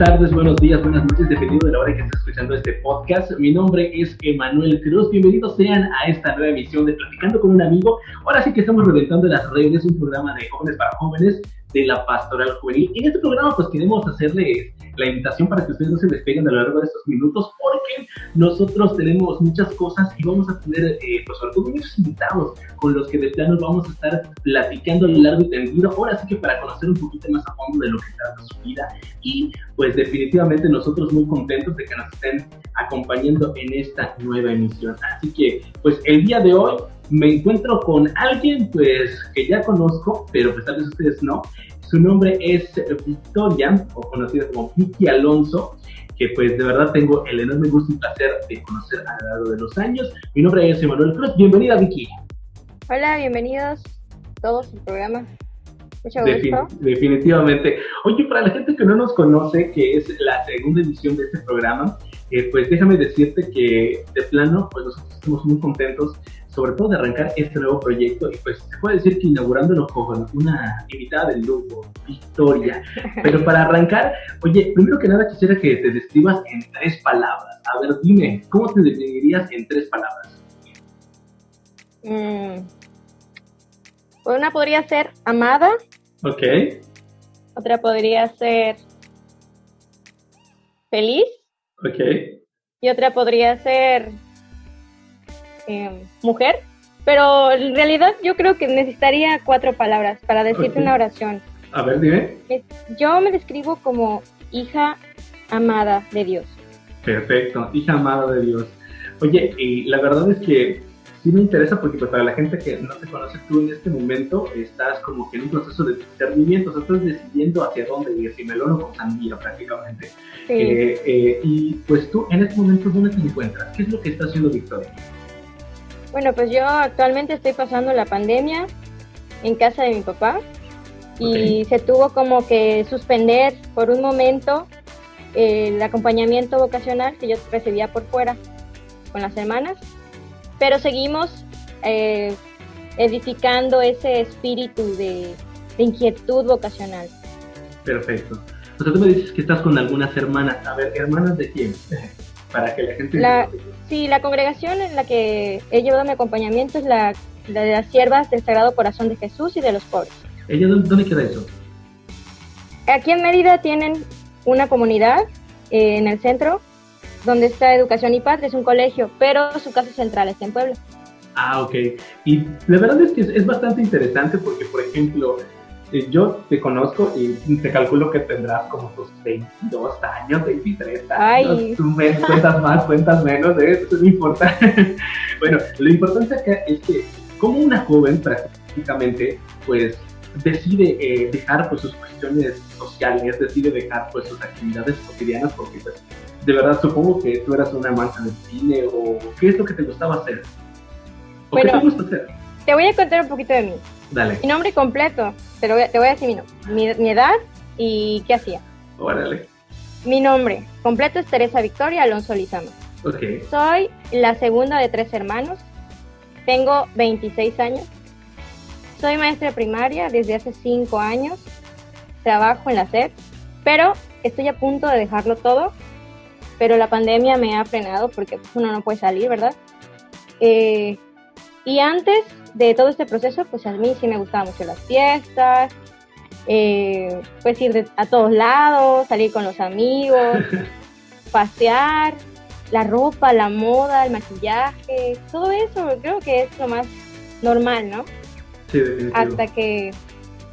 tardes, buenos días, buenas noches, dependiendo de la hora que estés escuchando este podcast. Mi nombre es Emanuel Cruz. Bienvenidos sean a esta nueva emisión de Platicando con un amigo. Ahora sí que estamos reventando las redes, un programa de jóvenes para jóvenes de la pastoral juvenil. En este programa pues queremos hacerles la invitación para que ustedes no se despeguen a lo largo de estos minutos porque nosotros tenemos muchas cosas y vamos a tener eh, pues muchos invitados con los que de plano vamos a estar platicando a lo largo y tendido. Ahora sí que para conocer un poquito más a fondo de lo que trata su vida y pues definitivamente nosotros muy contentos de que nos estén acompañando en esta nueva emisión. Así que pues el día de hoy me encuentro con alguien pues que ya conozco, pero pues tal vez ustedes no. Su nombre es Victoria, o conocida como Vicky Alonso, que pues de verdad tengo el enorme gusto y placer de conocer a lo largo de los años. Mi nombre es Emanuel Cruz, bienvenida Vicky. Hola, bienvenidos todos al programa. Mucho gusto. definitivamente. Oye, para la gente que no nos conoce, que es la segunda edición de este programa, eh, pues déjame decirte que de plano, pues nosotros estamos muy contentos sobre todo de arrancar este nuevo proyecto y pues se puede decir que inaugurándolo con una invitada del grupo, Victoria. Pero para arrancar, oye, primero que nada quisiera que te describas en tres palabras. A ver, dime, ¿cómo te definirías en tres palabras? Mm. Una podría ser amada. Ok. Otra podría ser feliz. Ok. Y otra podría ser eh, mujer, pero en realidad yo creo que necesitaría cuatro palabras para decirte una oración. A ver, dime. Yo me describo como hija amada de Dios. Perfecto, hija amada de Dios. Oye, y la verdad es que sí me interesa porque pues para la gente que no te conoce, tú en este momento estás como que en un proceso de discernimiento, o sea, estás decidiendo hacia dónde ir, si melón o con sandía prácticamente. Sí. Eh, eh, y pues tú en este momento, ¿dónde te encuentras? ¿Qué es lo que está haciendo Victoria? Bueno, pues yo actualmente estoy pasando la pandemia en casa de mi papá y se tuvo como que suspender por un momento el acompañamiento vocacional que yo recibía por fuera con las hermanas, pero seguimos eh, edificando ese espíritu de, inquietud vocacional. Perfecto. O sea, tú me dices que estás con algunas hermanas. A ver, ¿hermanas de quién? para que la gente... La, sí, la congregación en la que he llevado mi acompañamiento es la, de las siervas del Sagrado Corazón de Jesús y de los pobres. ¿Ella dónde, queda eso? Aquí en Mérida tienen una comunidad eh, en el centro donde está Educación y Paz, es un colegio, pero su casa central está en Puebla. Ah, ok. Y la verdad es que es bastante interesante porque, por ejemplo, yo te conozco y te calculo que tendrás como tus 22 años, 23 años. Ay. Tú cuentas más, cuentas menos, de eso no importa. bueno, lo importante acá es que como una joven prácticamente, pues decide eh, dejar pues sus cuestiones sociales, decide dejar pues sus actividades cotidianas porque pues, de verdad supongo que tú eras una amante del cine o qué es lo que te gustaba hacer. ¿O qué te gusta hacer? Te voy a contar un poquito de mí. Dale. Mi nombre completo, a, te voy a decir mi, nombre, mi, edad y qué hacía. Órale. Mi nombre completo es Teresa Victoria Alonso Lizama. Okay. Soy la segunda de tres hermanos. Tengo 26 años. Soy maestra primaria desde hace 5 años. Trabajo en la SED, pero estoy a punto de dejarlo todo. Pero la pandemia me ha frenado porque uno no puede salir, ¿verdad? Eh, y antes de todo este proceso, pues a mí sí me gustaban mucho las fiestas, eh, pues ir a todos lados, salir con los amigos, pasear, la ropa, la moda, el maquillaje, todo eso creo que es lo más normal, ¿no? Sí, hasta que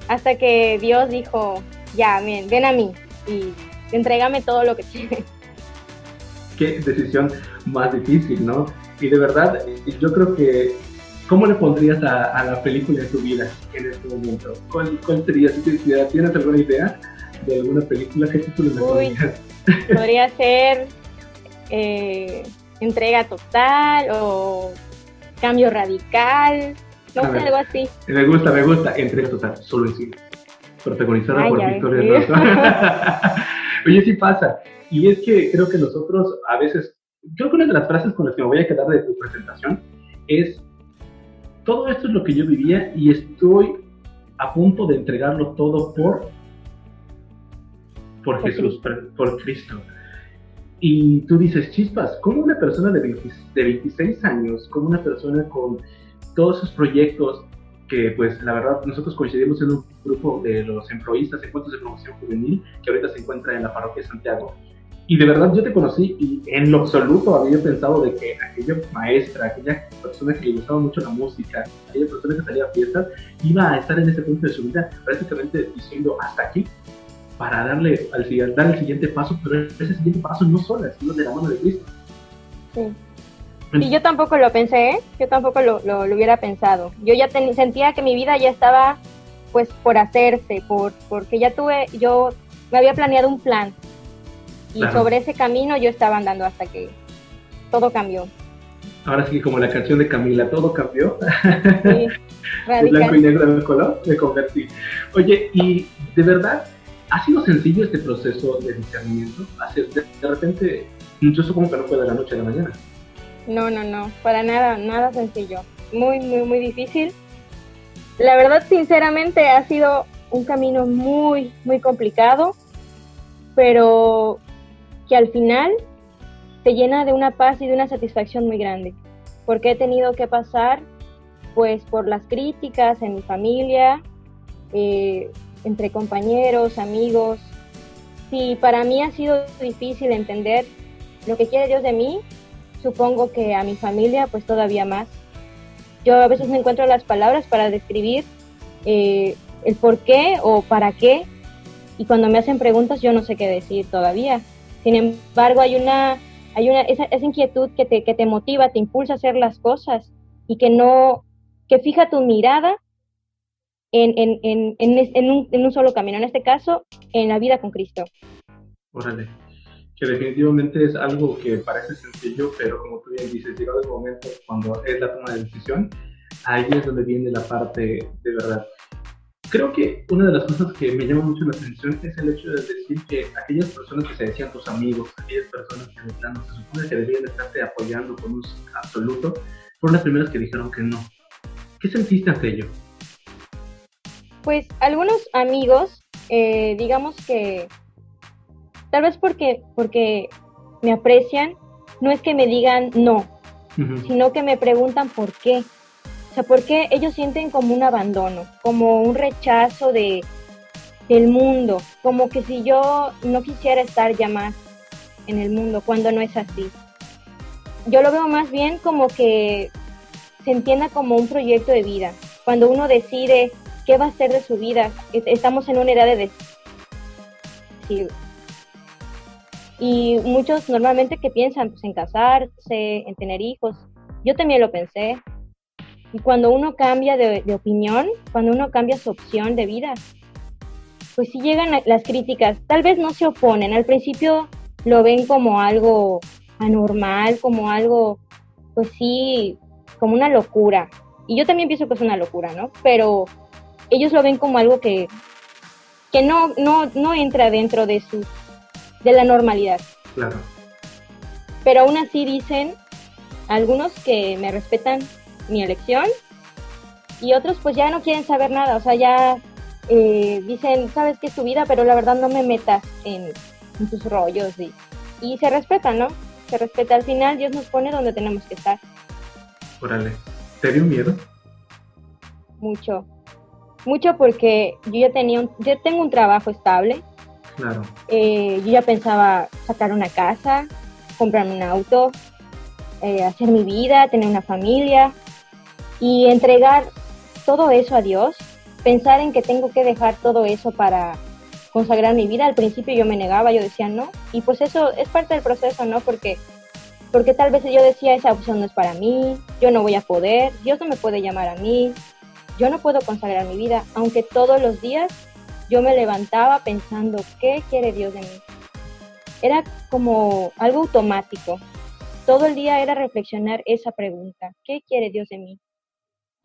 hasta que Dios dijo, ya, bien, ven a mí y entrégame todo lo que tienes. Qué decisión más difícil, ¿no? Y de verdad, yo creo que ¿Cómo le pondrías a, la película de tu vida en este momento? ¿Cuál, cuál sería? ¿Tienes alguna idea de alguna película? ¿Qué título le pondrías? Podría ser eh, Entrega Total o Cambio Radical, no sé, algo así. Me gusta, me gusta. Entrega Total, solo en cine. Protagonizada por Victoria Rosa. Oye, sí pasa. Y es que creo que nosotros a veces, creo que una de las frases con las que me voy a quedar de tu presentación es todo esto es lo que yo vivía y estoy a punto de entregarlo todo por por, Jesús, por, Cristo. Y tú dices, chispas, ¿cómo una persona de, de 26 años, como una persona con todos esos proyectos que pues la verdad nosotros coincidimos en un grupo de los emproístas, encuentros de promoción juvenil, que ahorita se encuentra en la parroquia de Santiago. Y de verdad yo te conocí y en lo absoluto había pensado de que aquella maestra, aquella persona que le gustaba mucho la música, aquella persona que salía a fiestas, iba a estar en ese punto de su vida prácticamente diciendo hasta aquí para darle al, dar el siguiente paso, pero ese siguiente paso no solo, sino de la mano de Cristo. Sí. Y yo tampoco lo pensé, ¿eh? yo tampoco lo, lo, hubiera pensado. Yo ya sentía que mi vida ya estaba pues por hacerse, por porque ya tuve, yo me había planeado un plan y sobre ese camino yo estaba andando hasta que todo cambió. Ahora sí, como la canción de Camila, todo cambió. Sí, de blanco y negro de color, me convertí. Oye, y de verdad, ¿ha sido sencillo este proceso de discernimiento? De, de repente, yo supongo que no fue de la noche a la mañana. No, no, no, para nada, nada sencillo. Muy, muy, muy difícil. La verdad, sinceramente, ha sido un camino muy, muy complicado, pero que al final te llena de una paz y de una satisfacción muy grande, porque he tenido que pasar pues por las críticas en mi familia, eh, entre compañeros, amigos. Si para mí ha sido difícil entender lo que quiere Dios de mí, supongo que a mi familia pues todavía más. Yo a veces no encuentro las palabras para describir eh, el por qué o para qué y cuando me hacen preguntas yo no sé qué decir todavía. Sin embargo, hay una, hay una esa, esa inquietud que te, que te motiva, te impulsa a hacer las cosas y que no, que fija tu mirada en, en, en, en, un, en un solo camino, en este caso, en la vida con Cristo. Órale que definitivamente es algo que parece sencillo, pero como tú bien dices, llegado el momento cuando es la toma de decisión, ahí es donde viene la parte de verdad. Creo que una de las cosas que me llama mucho la atención es el hecho de decir que aquellas personas que se decían tus amigos, aquellas personas que de plano se supone que deberían estarte apoyando con un absoluto, fueron las primeras que dijeron que no. ¿Qué sentiste ante ello? Pues algunos amigos, eh, digamos que Tal vez porque, porque me aprecian, no es que me digan no, sino que me preguntan por qué. Sea, por qué ellos sienten como un abandono, como un rechazo de, del mundo, como que si yo no quisiera estar ya más en el mundo, cuando no es así. Yo lo veo más bien como que se entienda como un proyecto de vida. Cuando uno decide qué va a ser de su vida, estamos en una edad de decir, y muchos normalmente que piensan pues, en casarse, en tener hijos. Yo también lo pensé. Y cuando uno cambia de, opinión, cuando uno cambia su opción de vida, pues sí llegan las críticas. Tal vez no se oponen. Al principio lo ven como algo anormal, como algo, pues sí, como una locura. Y yo también pienso que es una locura, ¿no? Pero ellos lo ven como algo que, que no, no, no entra dentro de sus de la normalidad. Claro. Pero aún así dicen algunos que me respetan mi elección y otros pues ya no quieren saber nada, o sea, ya eh, dicen, sabes que es tu vida, pero la verdad no me metas en, tus rollos y, y se respeta, ¿no? Se respeta. Al final Dios nos pone donde tenemos que estar. Órale, ¿te dio miedo? Mucho, mucho porque yo ya tenía un, yo tengo un trabajo estable, Claro. Eh, yo ya pensaba sacar una casa, comprarme un auto, eh, hacer mi vida, tener una familia y entregar todo eso a Dios, pensar en que tengo que dejar todo eso para consagrar mi vida. Al principio yo me negaba, yo decía no, y pues eso es parte del proceso, ¿no? Porque porque tal vez yo decía esa opción no es para mí, yo no voy a poder, Dios no me puede llamar a mí, yo no puedo consagrar mi vida, aunque todos los días yo me levantaba pensando, ¿qué quiere Dios de mí? Era como algo automático. Todo el día era reflexionar esa pregunta, ¿qué quiere Dios de mí?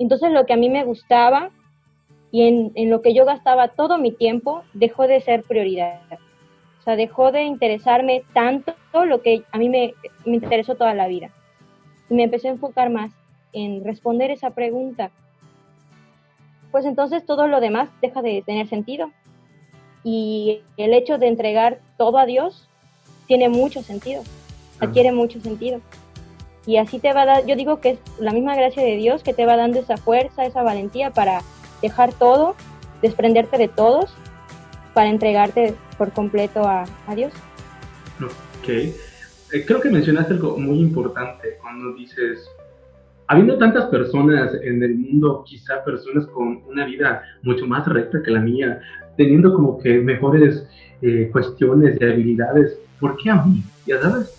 Entonces lo que a mí me gustaba y en, lo que yo gastaba todo mi tiempo dejó de ser prioridad. O sea, dejó de interesarme tanto lo que a mí me, me interesó toda la vida. Y me empecé a enfocar más en responder esa pregunta, pues entonces todo lo demás deja de tener sentido. Y el hecho de entregar todo a Dios tiene mucho sentido, adquiere mucho sentido. Y así te va a dar, yo digo que es la misma gracia de Dios que te va dando esa fuerza, esa valentía para dejar todo, desprenderte de todos, para entregarte por completo a, a Dios. Ok. Eh, creo que mencionaste algo muy importante cuando dices, habiendo tantas personas en el mundo, quizá personas con una vida mucho más recta que la mía, teniendo como que mejores eh, cuestiones y habilidades, ¿por qué a mí? Ya sabes.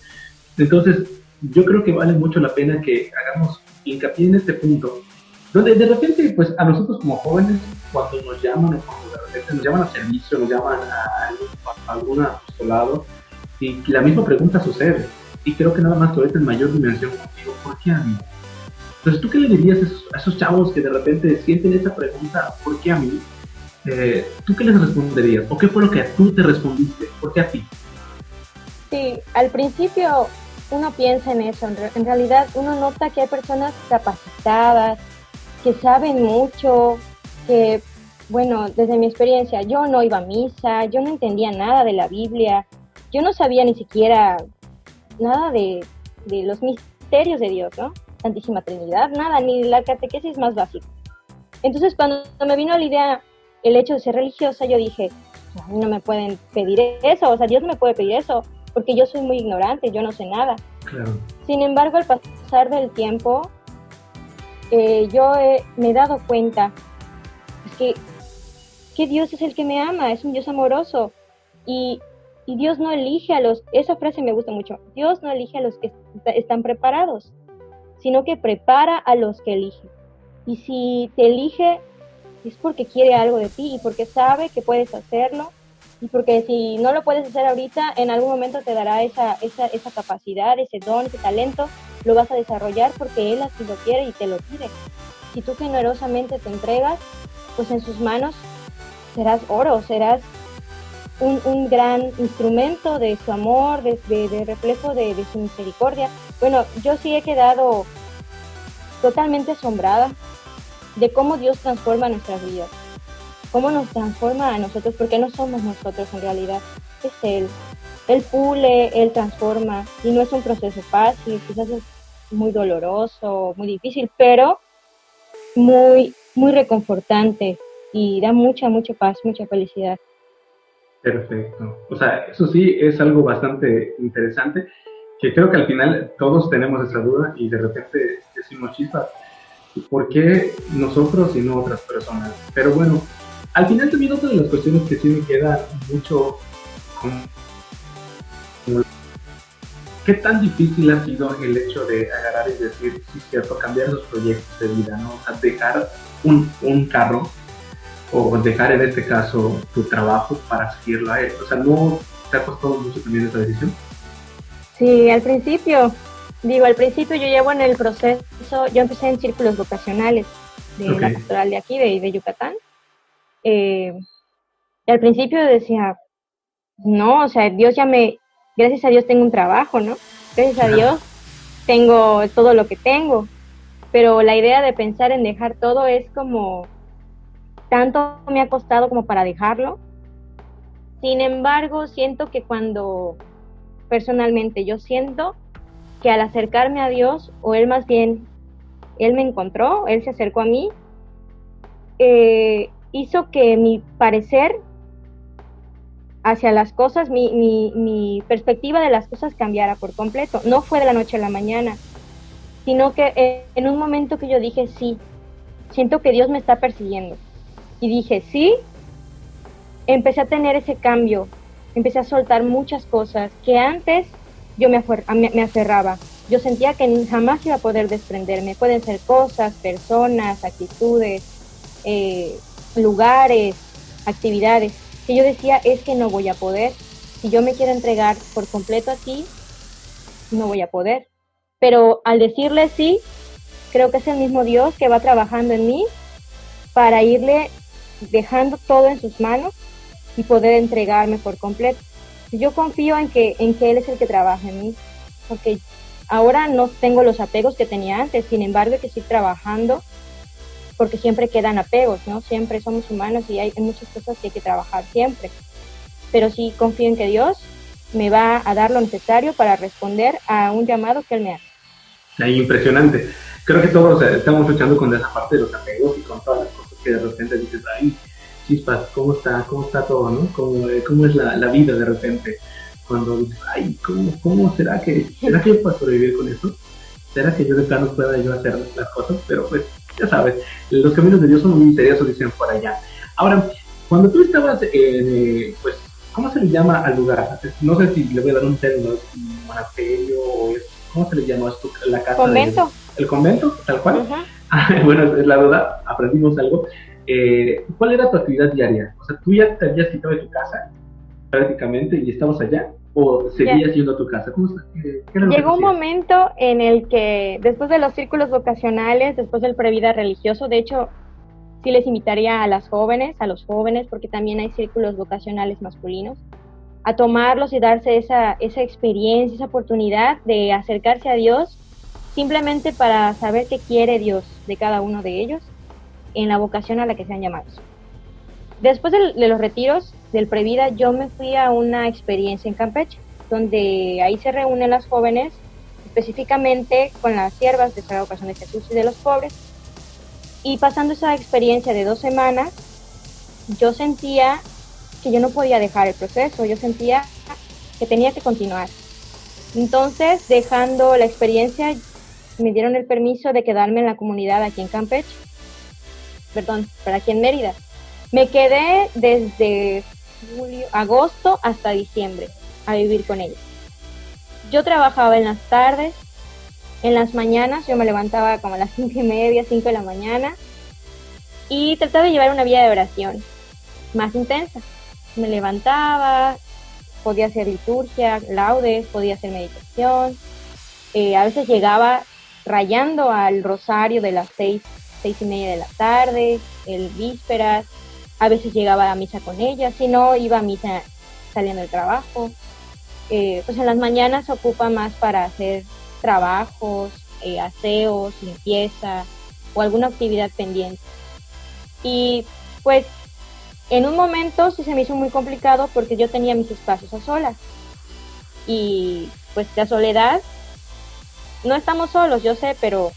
Entonces, yo creo que vale mucho la pena que hagamos hincapié en este punto, donde de repente, pues a nosotros como jóvenes, cuando nos llaman o cuando de repente nos llaman a servicio, nos llaman a, algún apostolado, y la misma pregunta sucede. Y creo que nada más tú en mayor dimensión contigo, ¿por qué a mí? Entonces, ¿tú qué le dirías a esos, chavos que de repente sienten esa pregunta, ¿por qué a mí? Eh, ¿Tú qué les responderías? ¿O qué fue lo que tú te respondiste? ¿Por qué a ti? Sí, al principio uno piensa en eso. En realidad uno nota que hay personas capacitadas, que saben mucho, que, bueno, desde mi experiencia, yo no iba a misa, yo no entendía nada de la Biblia, yo no sabía ni siquiera nada de, los misterios de Dios, ¿no? Santísima Trinidad, nada, ni la catequesis más básica. Entonces, cuando me vino la idea el hecho de ser religiosa, yo dije, a mí no me pueden pedir eso, o sea, Dios me puede pedir eso, porque yo soy muy ignorante, yo no sé nada. Sin embargo, al pasar del tiempo, eh, yo me he dado cuenta que, que Dios es el que me ama, es un Dios amoroso. Y, y Dios no elige a los, esa frase me gusta mucho, Dios no elige a los que están preparados, sino que prepara a los que elige. Y si te elige, es porque quiere algo de ti y porque sabe que puedes hacerlo porque si no lo puedes hacer ahorita, en algún momento te dará esa, esa, esa capacidad, ese don, ese talento, lo vas a desarrollar porque Él así lo quiere y te lo pide. Si tú generosamente te entregas, pues en sus manos serás oro, serás un, un gran instrumento de su amor, de, de, reflejo de, de, su misericordia. Bueno, yo sí he quedado totalmente asombrada de cómo Dios transforma nuestras vidas cómo nos transforma a nosotros, porque no somos nosotros en realidad, es Él. Él pule, Él transforma, y no es un proceso fácil, quizás es muy doloroso, muy difícil, pero muy, muy reconfortante y da mucha, mucha paz, mucha felicidad. Perfecto. O sea, eso sí es algo bastante interesante, que creo que al final todos tenemos esa duda y de repente decimos chispas, ¿por qué nosotros y no otras personas? Pero bueno, al final también otra de las cuestiones que sí me queda mucho ¿Qué tan difícil ha sido el hecho de agarrar y decir, sí, cierto, cambiar los proyectos de vida, ¿no? O sea, dejar un, un carro o dejar en este caso tu trabajo para seguirlo a él. O sea, ¿no te ha costado mucho también esa decisión? Sí, al principio, digo, al principio yo llevo en el proceso, yo empecé en círculos vocacionales de la pastoral de aquí, de, de Yucatán, eh, al principio decía, no, o sea, Dios ya me, gracias a Dios tengo un trabajo, ¿no? Gracias a Dios tengo todo lo que tengo, pero la idea de pensar en dejar todo es como, tanto me ha costado como para dejarlo. Sin embargo, siento que cuando personalmente yo siento que al acercarme a Dios, o Él más bien, Él me encontró, Él se acercó a mí, eh, hizo que mi parecer hacia las cosas, mi, perspectiva de las cosas cambiara por completo. No fue de la noche a la mañana, sino que en un momento que yo dije, sí, siento que Dios me está persiguiendo. Y dije, sí, empecé a tener ese cambio, empecé a soltar muchas cosas que antes yo me, me aferraba. Yo sentía que jamás iba a poder desprenderme. Pueden ser cosas, personas, actitudes, eh, lugares, actividades, que yo decía es que no voy a poder. Si yo me quiero entregar por completo a ti, no voy a poder. Pero al decirle sí, creo que es el mismo Dios que va trabajando en mí para irle dejando todo en sus manos y poder entregarme por completo. Yo confío en que, en que Él es el que trabaja en mí, porque ahora no tengo los apegos que tenía antes, sin embargo que estoy trabajando porque siempre quedan apegos, ¿no? Siempre somos humanos y hay muchas cosas que hay que trabajar siempre. pero sí confío en que Dios me va a dar lo necesario para responder a un llamado que Él me hace. impresionante. Creo que todos estamos luchando con esa parte de los apegos y con todas las cosas que de repente dices, ay, chispas, ¿cómo está, cómo está todo, no? ¿Cómo, cómo es la, la, vida de repente? Cuando dices, ay, ¿cómo, cómo será que, será que yo puedo sobrevivir con esto? ¿Será que yo de plano pueda yo hacer las cosas? Pero pues, ya sabes, los caminos de Dios son muy misteriosos, dicen por allá. Ahora, cuando tú estabas, eh, pues, ¿cómo se le llama al lugar? No sé si le voy a dar un término, un monasterio o es, ¿cómo se le llama esto? La casa. Convento. ¿El convento? Tal cual. bueno, es la verdad, aprendimos algo. Eh, ¿Cuál era tu actividad diaria? O sea, tú ya te habías quitado de tu casa prácticamente y estabas allá o seguías yendo a tu casa? ¿Cómo, Llegó un momento en el que después de los círculos vocacionales, después del previda religioso, de hecho, sí les invitaría a las jóvenes, a los jóvenes, porque también hay círculos vocacionales masculinos, a tomarlos y darse esa, esa experiencia, esa oportunidad de acercarse a Dios simplemente para saber qué quiere Dios de cada uno de ellos en la vocación a la que sean llamados. Después de, los retiros del Previda, yo me fui a una experiencia en Campeche, donde ahí se reúnen las jóvenes, específicamente con las siervas de la Vocación de Jesús y de los pobres. Y pasando esa experiencia de dos semanas, yo sentía que yo no podía dejar el proceso, yo sentía que tenía que continuar. Entonces, dejando la experiencia, me dieron el permiso de quedarme en la comunidad aquí en Campeche, perdón, para aquí en Mérida. Me quedé desde agosto hasta diciembre a vivir con ellos. Yo trabajaba en las tardes, en las mañanas, yo me levantaba como a las cinco y media, cinco de la mañana, y trataba de llevar una vida de oración más intensa. Me levantaba, podía hacer liturgia, laudes, podía hacer meditación. Eh, a veces llegaba rayando al rosario de las seis, seis y media de la tarde, el vísperas, a veces llegaba a misa con ella, si no iba a misa saliendo del trabajo. Eh, pues en las mañanas se ocupa más para hacer trabajos, eh, aseos, limpieza o alguna actividad pendiente. Y pues en un momento sí se me hizo muy complicado porque yo tenía mis espacios a solas. Y pues la soledad no estamos solos, yo sé, pero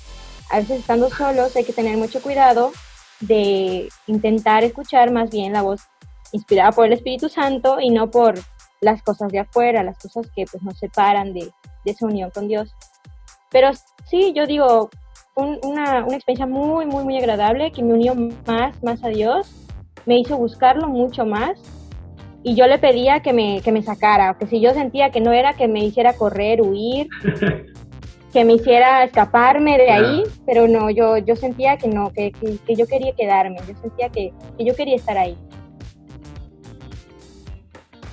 a veces estando solos hay que tener mucho cuidado de intentar escuchar más bien la voz inspirada por el Espíritu Santo y no por las cosas de afuera, las cosas que pues nos separan de, esa unión con Dios. Pero sí, yo digo, una, una experiencia muy, muy, muy agradable que me unió más, más a Dios, me hizo buscarlo mucho más y yo le pedía que me, que me sacara, que si yo sentía que no era que me hiciera correr, huir, que me hiciera escaparme de ahí, pero no, yo, yo sentía que no, que, que, yo quería quedarme, yo sentía que, que, yo quería estar ahí.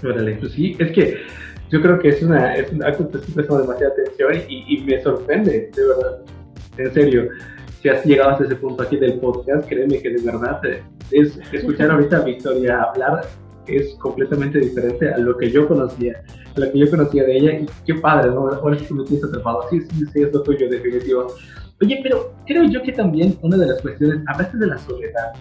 Órale, pues sí, es que yo creo que es una, es algo que demasiada atención y, y, me sorprende, de verdad, en serio. Si has llegado hasta ese punto aquí del podcast, créeme que de verdad es escuchar ahorita a Victoria hablar es completamente diferente a lo que yo conocía, a lo que yo conocía de ella, y qué padre, ¿no? Ahora sí que me tienes atrapado, sí, sí, sí, es lo tuyo, definitivo. Oye, pero creo yo que también una de las cuestiones, veces de la soledad,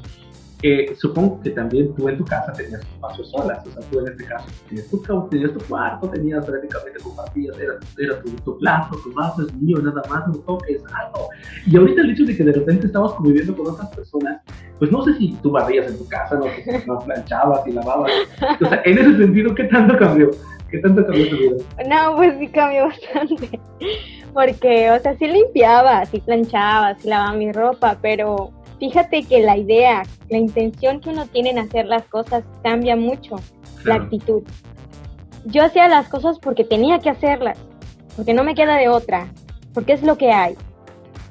supongo que también tú en tu casa tenías tu espacio solas, o sea, tú en este caso tenías tu, tenías tu cuarto, tenías prácticamente compartías, era, era tu, tu, plato, tu vaso es mío, nada más, no toques, algo. Y ahorita el hecho de que de repente estabas conviviendo con otras personas, pues no sé si tú barrías en tu casa, no sé si no planchabas y lavabas, o sea, en ese sentido, ¿qué tanto cambió? ¿Qué tanto cambió tu vida? No, pues sí cambió bastante, porque, o sea, sí limpiaba, sí planchaba, sí lavaba mi ropa, pero fíjate que la idea, la intención que uno tiene en hacer las cosas cambia mucho, la actitud. Yo hacía las cosas porque tenía que hacerlas, porque no me queda de otra, porque es lo que hay.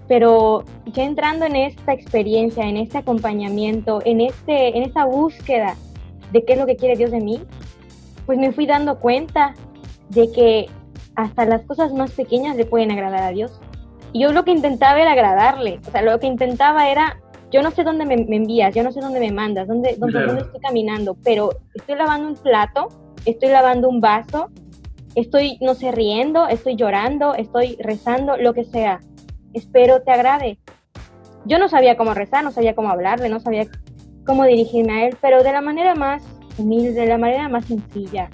Pero ya entrando en esta experiencia, en este acompañamiento, en, este, en esta búsqueda de qué es lo que quiere Dios de mí, pues me fui dando cuenta de que hasta las cosas más pequeñas le pueden agradar a Dios. Y yo lo que intentaba era agradarle, o sea, lo que intentaba era yo no sé dónde me, envías, yo no sé dónde me mandas, dónde, dónde, dónde, estoy caminando, pero estoy lavando un plato, estoy lavando un vaso, estoy, no sé, riendo, estoy llorando, estoy rezando, lo que sea. Espero te agrade. Yo no sabía cómo rezar, no sabía cómo hablarle, no sabía cómo dirigirme a él, pero de la manera más humilde, de la manera más sencilla.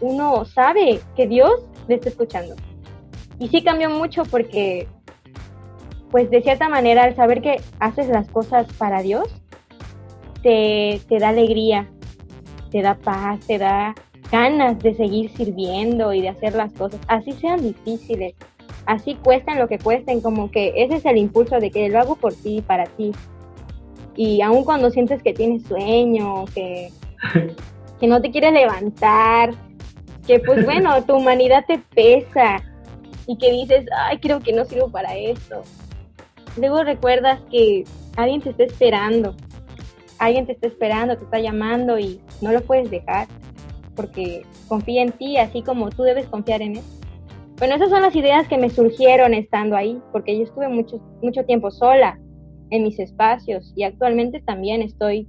Uno sabe que Dios le está escuchando. Y sí cambió mucho porque, pues de cierta manera, al saber que haces las cosas para Dios, te, te da alegría, te da paz, te da ganas de seguir sirviendo y de hacer las cosas, así sean difíciles, así cuesten lo que cuesten, como que ese es el impulso de que lo hago por ti, para ti. Y aun cuando sientes que tienes sueño, que, que no te quieres levantar, que pues bueno, tu humanidad te pesa y que dices, ay, creo que no sirvo para esto. Luego recuerdas que alguien te está esperando, alguien te está esperando, te está llamando y no lo puedes dejar porque confía en ti así como tú debes confiar en él. Bueno, esas son las ideas que me surgieron estando ahí, porque yo estuve mucho, mucho tiempo sola en mis espacios y actualmente también estoy,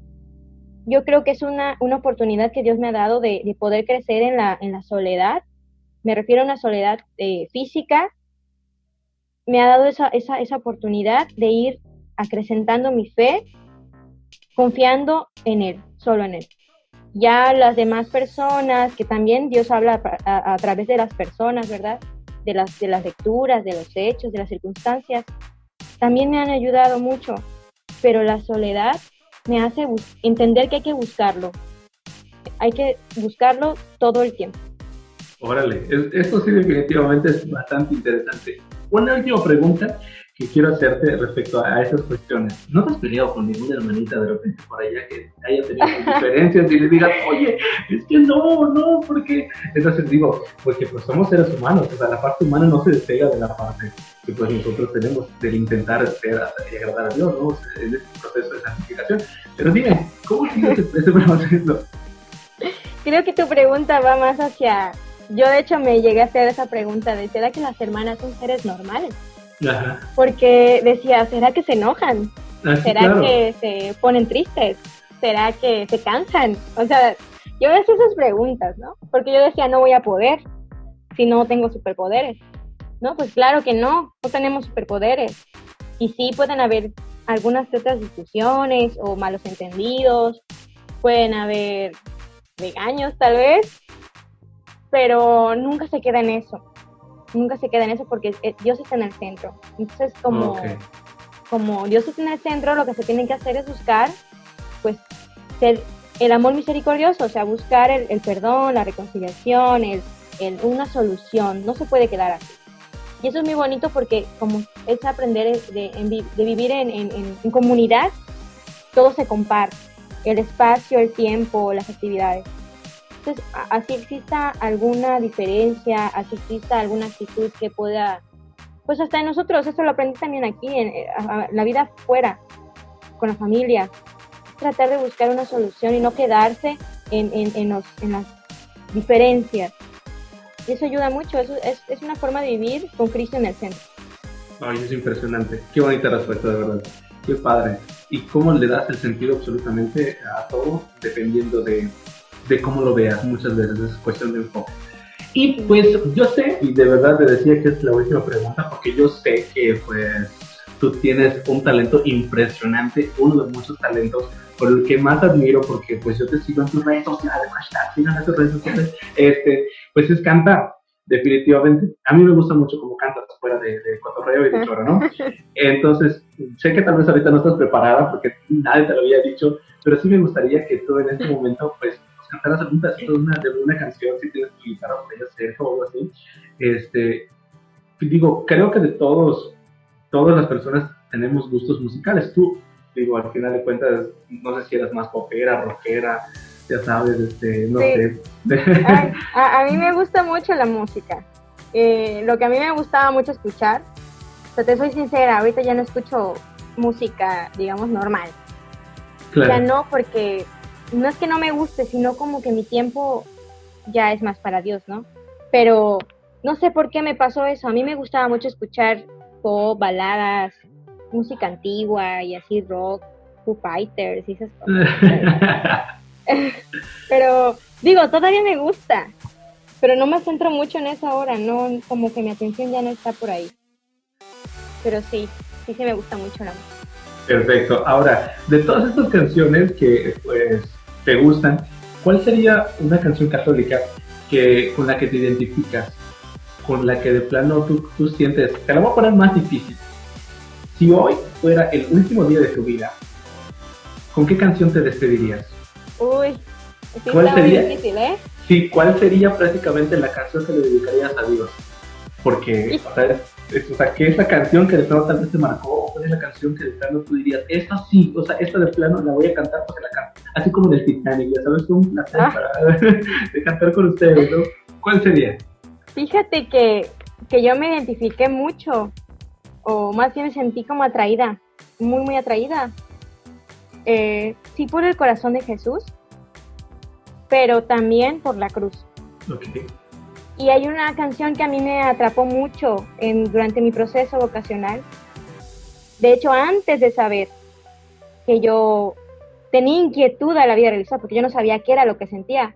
yo creo que es una, una oportunidad que Dios me ha dado de, de, poder crecer en la, en la soledad. Me refiero a una soledad eh, física. Me ha dado esa, esa, esa oportunidad de ir acrecentando mi fe, confiando en Él, solo en Él ya las demás personas, que también Dios habla a, través de las personas, ¿verdad? De las, de las lecturas, de los hechos, de las circunstancias, también me han ayudado mucho, pero la soledad me hace entender que hay que buscarlo, hay que buscarlo todo el tiempo. Órale, esto sí definitivamente es bastante interesante. Una última pregunta que quiero hacerte respecto a esas cuestiones. ¿No te has peleado con ninguna hermanita de repente por allá que haya tenido diferencias y le digas, oye, es que no, no, porque entonces digo, porque pues somos seres humanos, o sea, la parte humana no se despega de la parte que pues nosotros tenemos del intentar ser y agradar a Dios, ¿no? En este proceso de santificación. Pero dime, ¿cómo sigues ese proceso? Creo que tu pregunta va más hacia yo de hecho me llegué a hacer esa pregunta de ¿será que las hermanas son seres normales? Porque decía, ¿será que se enojan? Ah, ¿Será que se ponen tristes? ¿Será que se cansan? O sea, yo me hacía esas preguntas, ¿no? Porque yo decía, no voy a poder si no tengo superpoderes. No, pues claro que no, no tenemos superpoderes. Y sí pueden haber algunas otras discusiones o malos entendidos, pueden haber regaños tal vez, pero nunca se queda en eso nunca se queda en eso porque eh, Dios está en el centro. Entonces, como, como Dios está en el centro, lo que se tiene que hacer es buscar, pues, ser el amor misericordioso, o sea, buscar el, perdón, la reconciliación, el, una solución. No se puede quedar así. Y eso es muy bonito porque como es aprender de, de vivir en, en, en comunidad, todo se comparte. El espacio, el tiempo, las actividades. Entonces, así exista alguna diferencia, así exista alguna actitud que pueda, pues hasta en nosotros, esto lo aprendí también aquí, en, eh, la vida fuera, con la familia, tratar de buscar una solución y no quedarse en, en, en, los, en las diferencias. Y eso ayuda mucho, eso es, es, una forma de vivir con Cristo en el centro. Ay, es impresionante, qué bonita respuesta, de verdad, qué padre. Y cómo le das el sentido absolutamente a todo, dependiendo de, de cómo lo veas, muchas veces es cuestión de enfoque. Y pues yo sé, y de verdad te decía que es la última pregunta, porque yo sé que pues tú tienes un talento impresionante, uno de muchos talentos por el que más admiro, porque pues yo te sigo en tus redes sociales, en tus redes sociales, este, pues es cantar, definitivamente. A mí me gusta mucho cómo cantas fuera de, de cotorreo y de choro, ¿no? Entonces, sé que tal vez ahorita no estás preparada porque nadie te lo había dicho, pero sí me gustaría que tú en este momento pues cantaras algún pedacito de una, de una canción, si tienes tu guitarra por ella cerca o algo así. Este, digo, creo que de todos, todas las personas tenemos gustos musicales. Tú, digo, al final de cuentas, no sé si eras más popera, rockera, ya sabes, este, no sé. a, a, mí me gusta mucho la música. Eh, lo que a mí me gustaba mucho escuchar, o sea, te soy sincera, ahorita ya no escucho música, digamos, normal. Claro. Ya no, porque no es que no me guste, sino como que mi tiempo ya es más para Dios, ¿no? Pero no sé por qué me pasó eso. A mí me gustaba mucho escuchar pop, baladas, música antigua y así rock, Foo Fighters y esas cosas. pero digo, todavía me gusta, pero no me centro mucho en eso ahora, no, como que mi atención ya no está por ahí. Pero sí, sí, sí me gusta mucho la música. Perfecto. Ahora, de todas estas canciones que pues te gustan, ¿cuál sería una canción católica que, con la que te identificas? Con la que de plano tú, tú sientes, te la voy a poner más difícil. Si hoy fuera el último día de tu vida, ¿con qué canción te despedirías? Uy, sí ¿Cuál está muy sería? difícil, ¿eh? Sí, ¿cuál sería prácticamente la canción que le dedicarías a Dios? Porque, o sea, que esa canción que de plano tal vez te marcó, o cuál es la canción que de plano tú dirías, esta sí, o sea, esta de plano la voy a cantar porque la canto. Así como en el Titanic, ya sabes, un placer Ah. para, de cantar con ustedes, ¿no? ¿Cuál sería? Fíjate que, que yo me identifiqué mucho, o más bien me sentí como atraída, muy, muy atraída. Eh, sí por el corazón de Jesús, pero también por la cruz. Ok. Y hay una canción que a mí me atrapó mucho en, durante mi proceso vocacional. De hecho, antes de saber que yo tenía inquietud a la vida religiosa, porque yo no sabía qué era lo que sentía,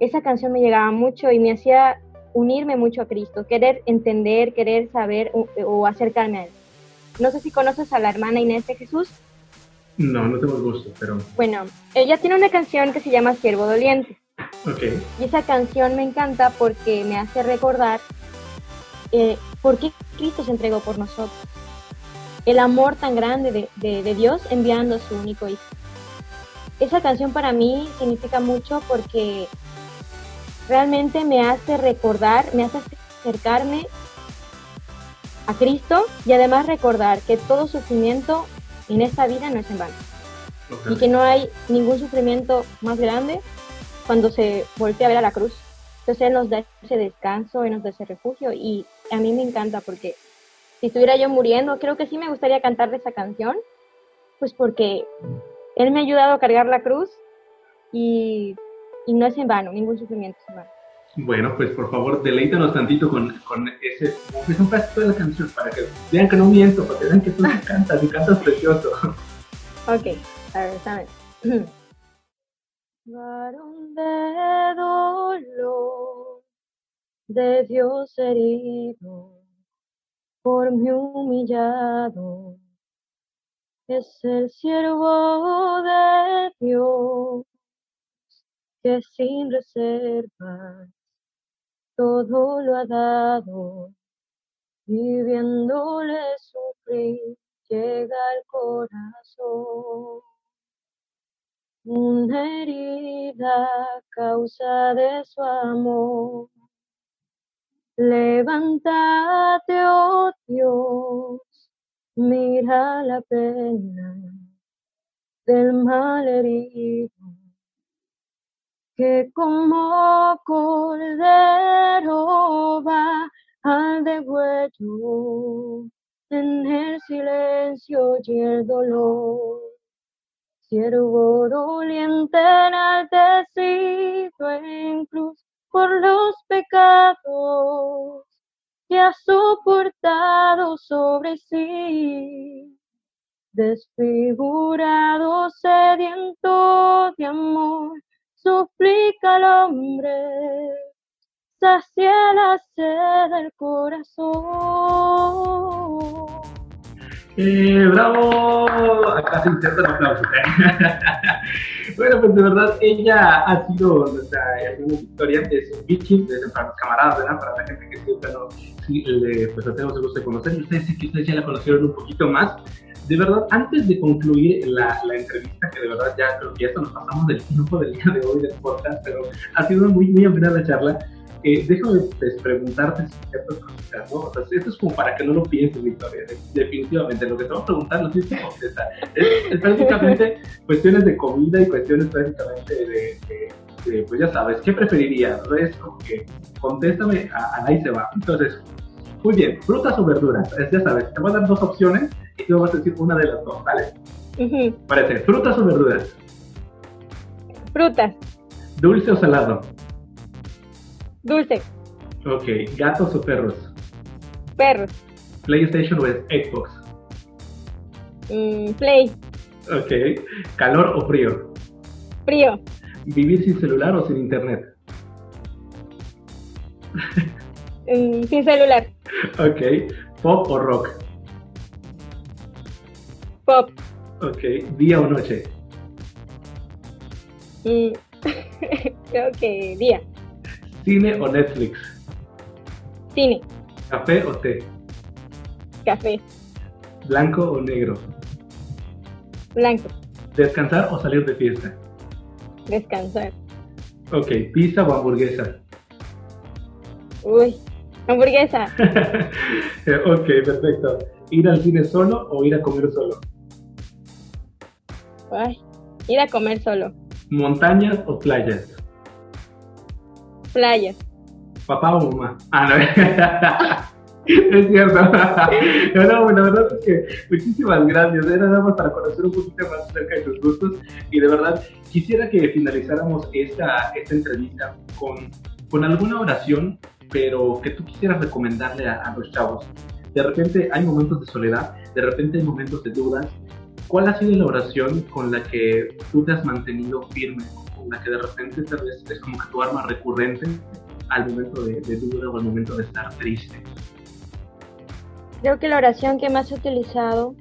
esa canción me llegaba mucho y me hacía unirme mucho a Cristo, querer entender, querer saber o, o acercarme a Él. No sé si conoces a la hermana Inés de Jesús. No, no tengo el gusto, pero. Bueno, ella tiene una canción que se llama Siervo Doliente. Y esa canción me encanta porque me hace recordar eh, por qué Cristo se entregó por nosotros. El amor tan grande de, de- de Dios enviando a su único hijo. Esa canción para mí significa mucho porque realmente me hace recordar, me hace acercarme a Cristo y además recordar que todo sufrimiento en esta vida no es en vano y que no hay ningún sufrimiento más grande cuando se voltea a ver a la cruz. Entonces Él nos da ese descanso, Él nos da ese refugio y a mí me encanta porque si estuviera yo muriendo, creo que sí me gustaría cantar de esa canción, pues porque Él me ha ayudado a cargar la cruz y, y no es en vano, ningún sufrimiento es en vano. Bueno, pues por favor, deleítanos tantito con, con ese, pues un pedacito de la canción para que vean que no miento, para que vean que tú cantas y cantas precioso. Ok, a ver, ¿saben? Varón de dolor, de Dios herido, por mí humillado, es el siervo de Dios, que sin reservas todo lo ha dado, y viéndole sufrir llega al corazón. Una herida causa de su amor. Levántate, oh Dios, mira la pena del mal herido, que como cordero va al degüello en el silencio y el dolor. Siervo doliente enaltecido en cruz por los pecados que ha soportado sobre sí. Desfigurado, sediento de amor, suplica al hombre, sacia la sed del corazón. ¡Eh, ¡Bravo! Acá se inserta el aplauso. bueno, pues de verdad, ella ha sido nuestra hermana Victoria, es Vichy, es para los camaradas, ¿verdad? Para la gente que siempre no, sí, le, pues la tenemos el gusto de conocer. Y ustedes sí que ustedes ya la conocieron un poquito más. De verdad, antes de concluir la, la entrevista, que de verdad ya creo que ya nos pasamos del tiempo del día de hoy del podcast, pero ha sido muy, muy amena la charla. Eh, déjame pues, preguntarte ciertas cositas, ¿no? O sea, esto es como para que no lo pienses, Victoria, de- definitivamente. Lo que te voy a preguntar lo tienes que contestar. Es, es prácticamente cuestiones de comida y cuestiones prácticamente de, de- de, pues ya sabes, ¿qué preferirías? ¿No? Es como que contéstame, a, a ahí se va. Entonces, muy bien, frutas o verduras, Es, ya sabes, te voy a dar dos opciones y tú vas a decir una de las dos, ¿vale? Ujú. Parece, frutas o verduras, Frutas, dulce o salado, dulce, ok, gatos o perros, perros, PlayStation o Xbox, mm, play, ok, calor o frío, frío, vivir sin celular o sin internet, mm, sin celular, ok, pop o rock, pop, ok, día o noche, mm, Creo que día. ¿Cine o Netflix? Cine. ¿Café o té? Café. ¿Blanco o negro? Blanco. ¿Descansar o salir de fiesta? Descansar. Ok, ¿pizza o hamburguesa? Uy, hamburguesa. ok, perfecto. ¿Ir al cine solo o ir a comer solo? Ay, ir a comer solo. ¿Montañas o playas? Playas. ¿Papá o mamá? Ah, no. es cierto. no, bueno, la verdad es que muchísimas gracias. Era nada más para conocer un poquito más acerca de tus gustos. Y de verdad, quisiera que finalizáramos esta, esta entrevista con, con alguna oración, pero que tú quisieras recomendarle a, a los chavos. De repente hay momentos de soledad, de repente hay momentos de dudas. ¿Cuál ha sido la oración con la que tú te has mantenido firme? La que de repente tal vez es como que tu arma recurrente al momento de, de duda o al momento de estar triste. Creo que la oración que más he utilizado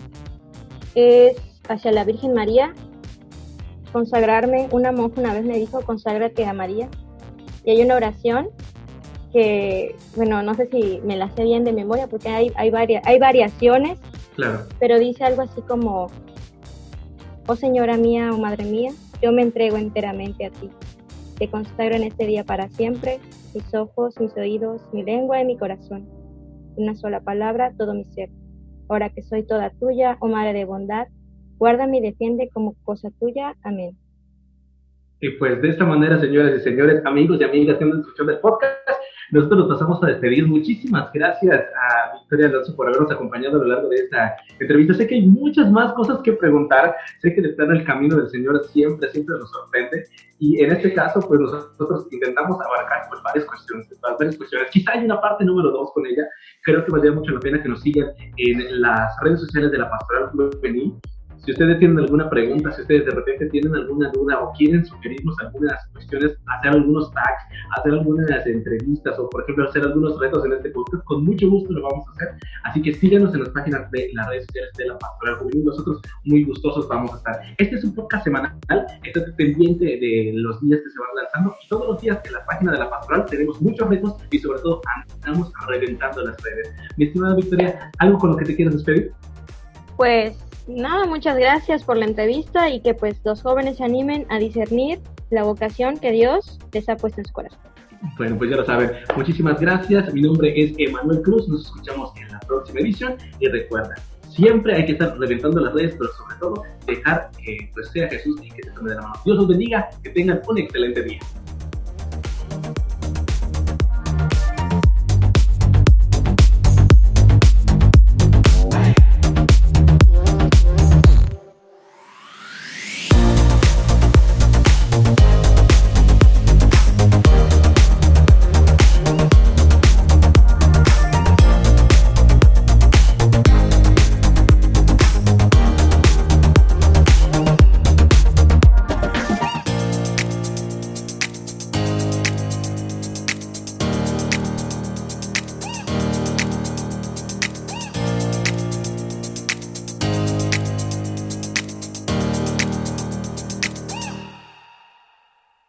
es hacia la Virgen María, consagrarme. Una monja una vez me dijo, conságrate a María. Y hay una oración que, bueno, no sé si me la sé bien de memoria porque hay, hay, varia, hay variaciones, Claro. pero dice algo así como, oh Señora mía, oh Madre mía, yo me entrego enteramente a ti. Te consagro en este día para siempre, mis ojos, mis oídos, mi lengua y mi corazón una sola palabra, todo mi ser. Ahora que soy toda tuya, oh Madre de bondad, guárdame y defiende como cosa tuya. Amén. Y pues de esta manera, señoras y señores, amigos y amigas que han escuchado el podcast, nosotros nos pasamos a despedir. Muchísimas gracias a Victoria Alonso por habernos acompañado a lo largo de esta entrevista. Sé que hay muchas más cosas que preguntar. Sé que estar en el camino del Señor siempre, siempre nos sorprende. Y en este caso, pues nosotros intentamos abarcar pues, varias cuestiones, varias cuestiones. Quizá hay una parte número dos con ella. Creo que valdría mucho la pena que nos sigan en las redes sociales de la Pastoral Juvenil. Si ustedes tienen alguna pregunta, si ustedes de repente tienen alguna duda o quieren sugerirnos algunas cuestiones, hacer algunos tags, hacer algunas entrevistas o, por ejemplo, hacer algunos retos en este podcast, con mucho gusto lo vamos a hacer. Así que síganos en las páginas de las redes sociales de la Pastoral Juvenil. Nosotros muy gustosos vamos a estar. Este es un podcast semanal, está pendiente de los días que se van lanzando y todos los días en la página de la Pastoral tenemos muchos retos y sobre todo andamos reventando las redes. Mi estimada Victoria, ¿algo con lo que te quieras despedir? Pues nada, muchas gracias por la entrevista y que pues los jóvenes se animen a discernir la vocación que Dios les ha puesto en su corazón. Bueno, pues ya lo saben. Muchísimas gracias. Mi nombre es Emanuel Cruz. Nos escuchamos en la próxima edición. Y recuerda, siempre hay que estar reventando las redes, pero sobre todo dejar que pues, sea Jesús y que te tome de la mano. Dios los bendiga. Que tengan un excelente día.